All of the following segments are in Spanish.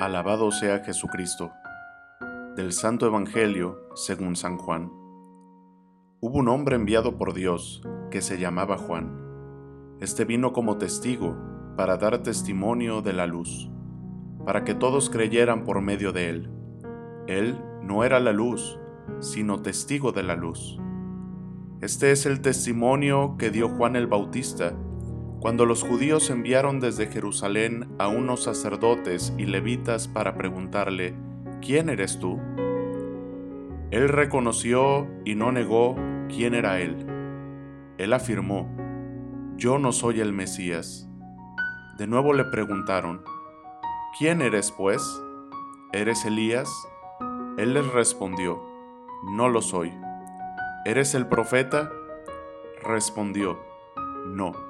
Alabado sea Jesucristo. Del Santo Evangelio según San Juan. Hubo un hombre enviado por Dios que se llamaba Juan. Este vino como testigo para dar testimonio de la luz, para que todos creyeran por medio de él. Él no era la luz, sino testigo de la luz. Este es el testimonio que dio Juan el Bautista cuando los judíos enviaron desde Jerusalén a unos sacerdotes y levitas para preguntarle, ¿quién eres tú? Él reconoció y no negó quién era él. Él afirmó, yo no soy el Mesías. De nuevo le preguntaron, ¿quién eres pues? ¿Eres Elías? Él les respondió, no lo soy. ¿Eres el profeta? Respondió, no.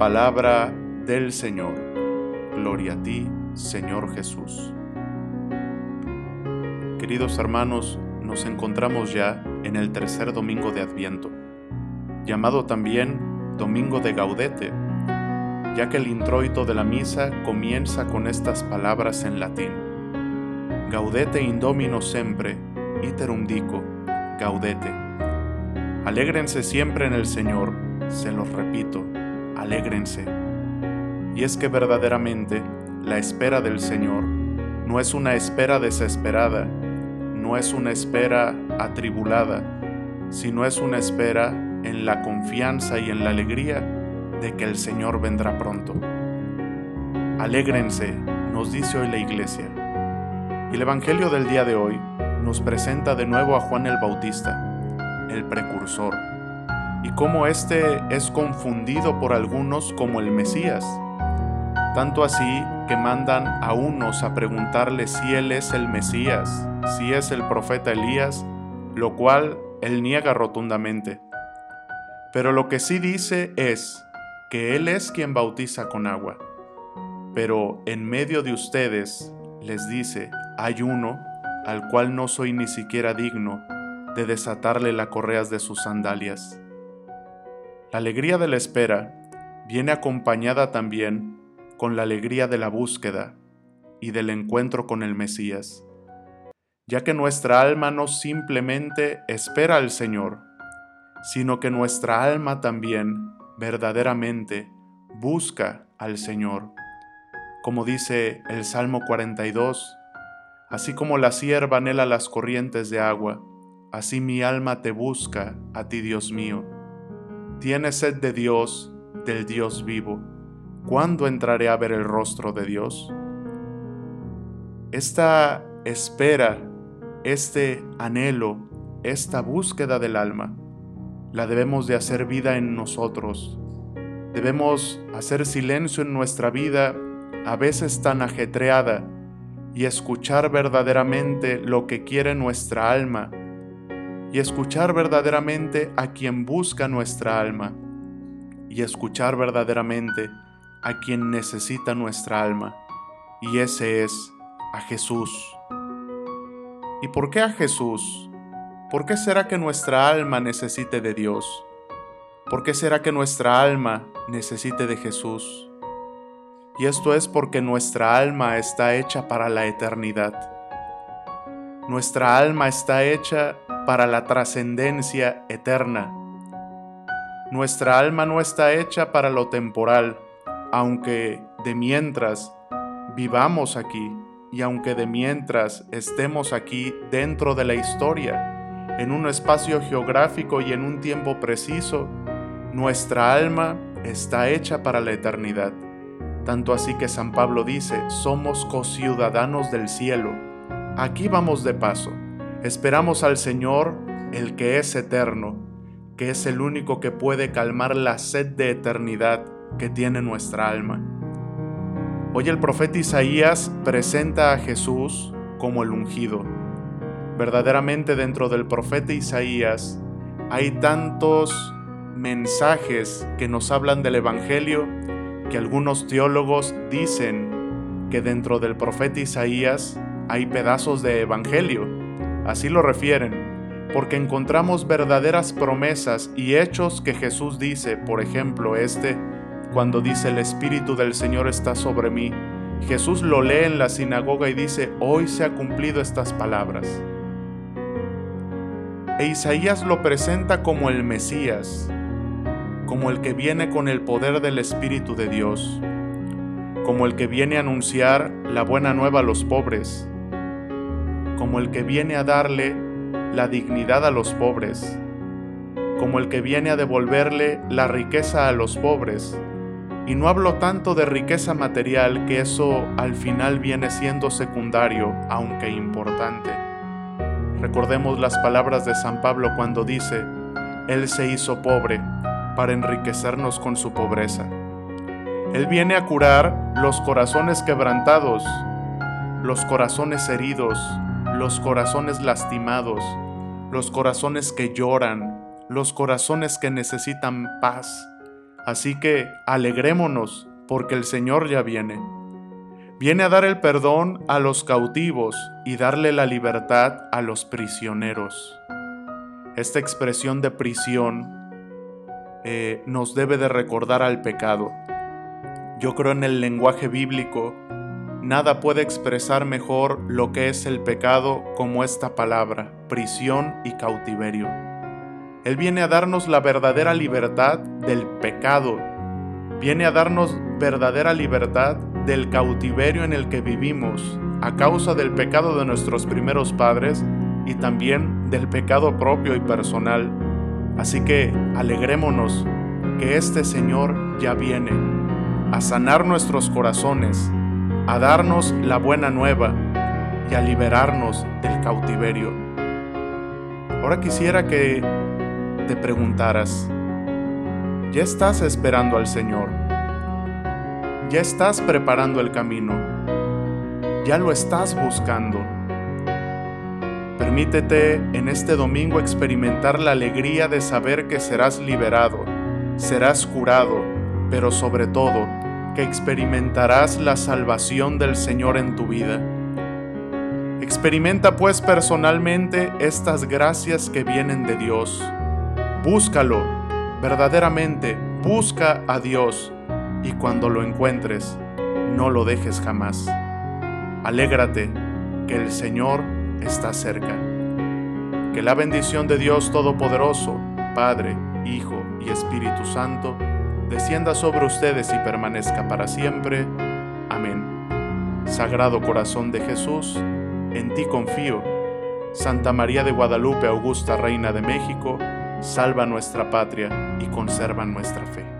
Palabra del Señor. Gloria a ti, Señor Jesús. Queridos hermanos, nos encontramos ya en el tercer domingo de Adviento, llamado también Domingo de Gaudete, ya que el introito de la misa comienza con estas palabras en latín. Gaudete indomino sempre, iterum dico, gaudete. Alégrense siempre en el Señor, se los repito, alégrense. Y es que verdaderamente la espera del Señor no es una espera desesperada, no es una espera atribulada, sino es una espera en la confianza y en la alegría de que el Señor vendrá pronto. Alégrense, nos dice hoy la iglesia. Y el Evangelio del día de hoy nos presenta de nuevo a Juan el Bautista, el precursor y cómo éste es confundido por algunos como el Mesías. Tanto así que mandan a unos a preguntarle si él es el Mesías, si es el profeta Elías, lo cual él niega rotundamente. Pero lo que sí dice es que él es quien bautiza con agua. Pero en medio de ustedes, les dice, hay uno al cual no soy ni siquiera digno de desatarle las correas de sus sandalias. La alegría de la espera viene acompañada también con la alegría de la búsqueda y del encuentro con el Mesías, ya que nuestra alma no simplemente espera al Señor, sino que nuestra alma también verdaderamente busca al Señor. Como dice el Salmo 42, así como la sierva anhela las corrientes de agua, así mi alma te busca a ti, Dios mío. Tiene sed de Dios, del Dios vivo. ¿Cuándo entraré a ver el rostro de Dios? Esta espera, este anhelo, esta búsqueda del alma, la debemos de hacer vida en nosotros. Debemos hacer silencio en nuestra vida, a veces tan ajetreada, y escuchar verdaderamente lo que quiere nuestra alma y escuchar verdaderamente a quien busca nuestra alma y escuchar verdaderamente a quien necesita nuestra alma y ese es a Jesús. ¿Y por qué a Jesús? ¿Por qué será que nuestra alma necesite de Dios? ¿Por qué será que nuestra alma necesite de Jesús? Y esto es porque nuestra alma está hecha para la eternidad. Nuestra alma está hecha para la trascendencia eterna. Nuestra alma no está hecha para lo temporal, aunque de mientras vivamos aquí y aunque de mientras estemos aquí dentro de la historia, en un espacio geográfico y en un tiempo preciso, nuestra alma está hecha para la eternidad. Tanto así que San Pablo dice, somos cociudadanos del cielo. Aquí vamos de paso. Esperamos al Señor, el que es eterno, que es el único que puede calmar la sed de eternidad que tiene nuestra alma. Hoy el profeta Isaías presenta a Jesús como el ungido. Verdaderamente dentro del profeta Isaías hay tantos mensajes que nos hablan del Evangelio que algunos teólogos dicen que dentro del profeta Isaías hay pedazos de Evangelio. Así lo refieren, porque encontramos verdaderas promesas y hechos que Jesús dice, por ejemplo, este cuando dice el Espíritu del Señor está sobre mí, Jesús lo lee en la sinagoga y dice, hoy se ha cumplido estas palabras. E Isaías lo presenta como el Mesías, como el que viene con el poder del Espíritu de Dios, como el que viene a anunciar la buena nueva a los pobres, como el que viene a darle la dignidad a los pobres, como el que viene a devolverle la riqueza a los pobres, y no hablo tanto de riqueza material, que eso al final viene siendo secundario, aunque importante. Recordemos las palabras de San Pablo cuando dice, Él se hizo pobre para enriquecernos con su pobreza. Él viene a curar los corazones quebrantados, los corazones heridos, los corazones lastimados, los corazones que lloran, los corazones que necesitan paz Así que alegrémonos, porque el Señor ya viene. Viene a dar el perdón a los cautivos y darle la libertad a los prisioneros. Esta expresión de prisión eh, nos debe de recordar al pecado. Yo creo en el lenguaje bíblico, nada puede expresar mejor lo que es el pecado como esta palabra, prisión y cautiverio. Él viene a darnos la verdadera libertad del pecado. Viene a darnos verdadera libertad del cautiverio en el que vivimos a causa del pecado de nuestros primeros padres y también del pecado propio y personal. Así que alegrémonos que este Señor ya viene a sanar nuestros corazones, a darnos la buena nueva y a liberarnos del cautiverio. Ahora quisiera que te preguntaras, ¿ya estás esperando al Señor? ¿Ya estás preparando el camino? ¿Ya lo estás buscando? Permítete en este domingo experimentar la alegría de saber que serás liberado, serás curado, pero sobre todo que experimentarás la salvación del Señor en tu vida. Experimenta pues personalmente estas gracias que vienen de Dios Búscalo, verdaderamente, busca a Dios y cuando lo encuentres, no lo dejes jamás. Alégrate que el Señor está cerca. Que la bendición de Dios Todopoderoso, Padre, Hijo y Espíritu Santo, descienda sobre ustedes y permanezca para siempre. Amén. Sagrado Corazón de Jesús, en ti confío. Santa María de Guadalupe, Augusta Reina de México, salva nuestra patria y conserva nuestra fe.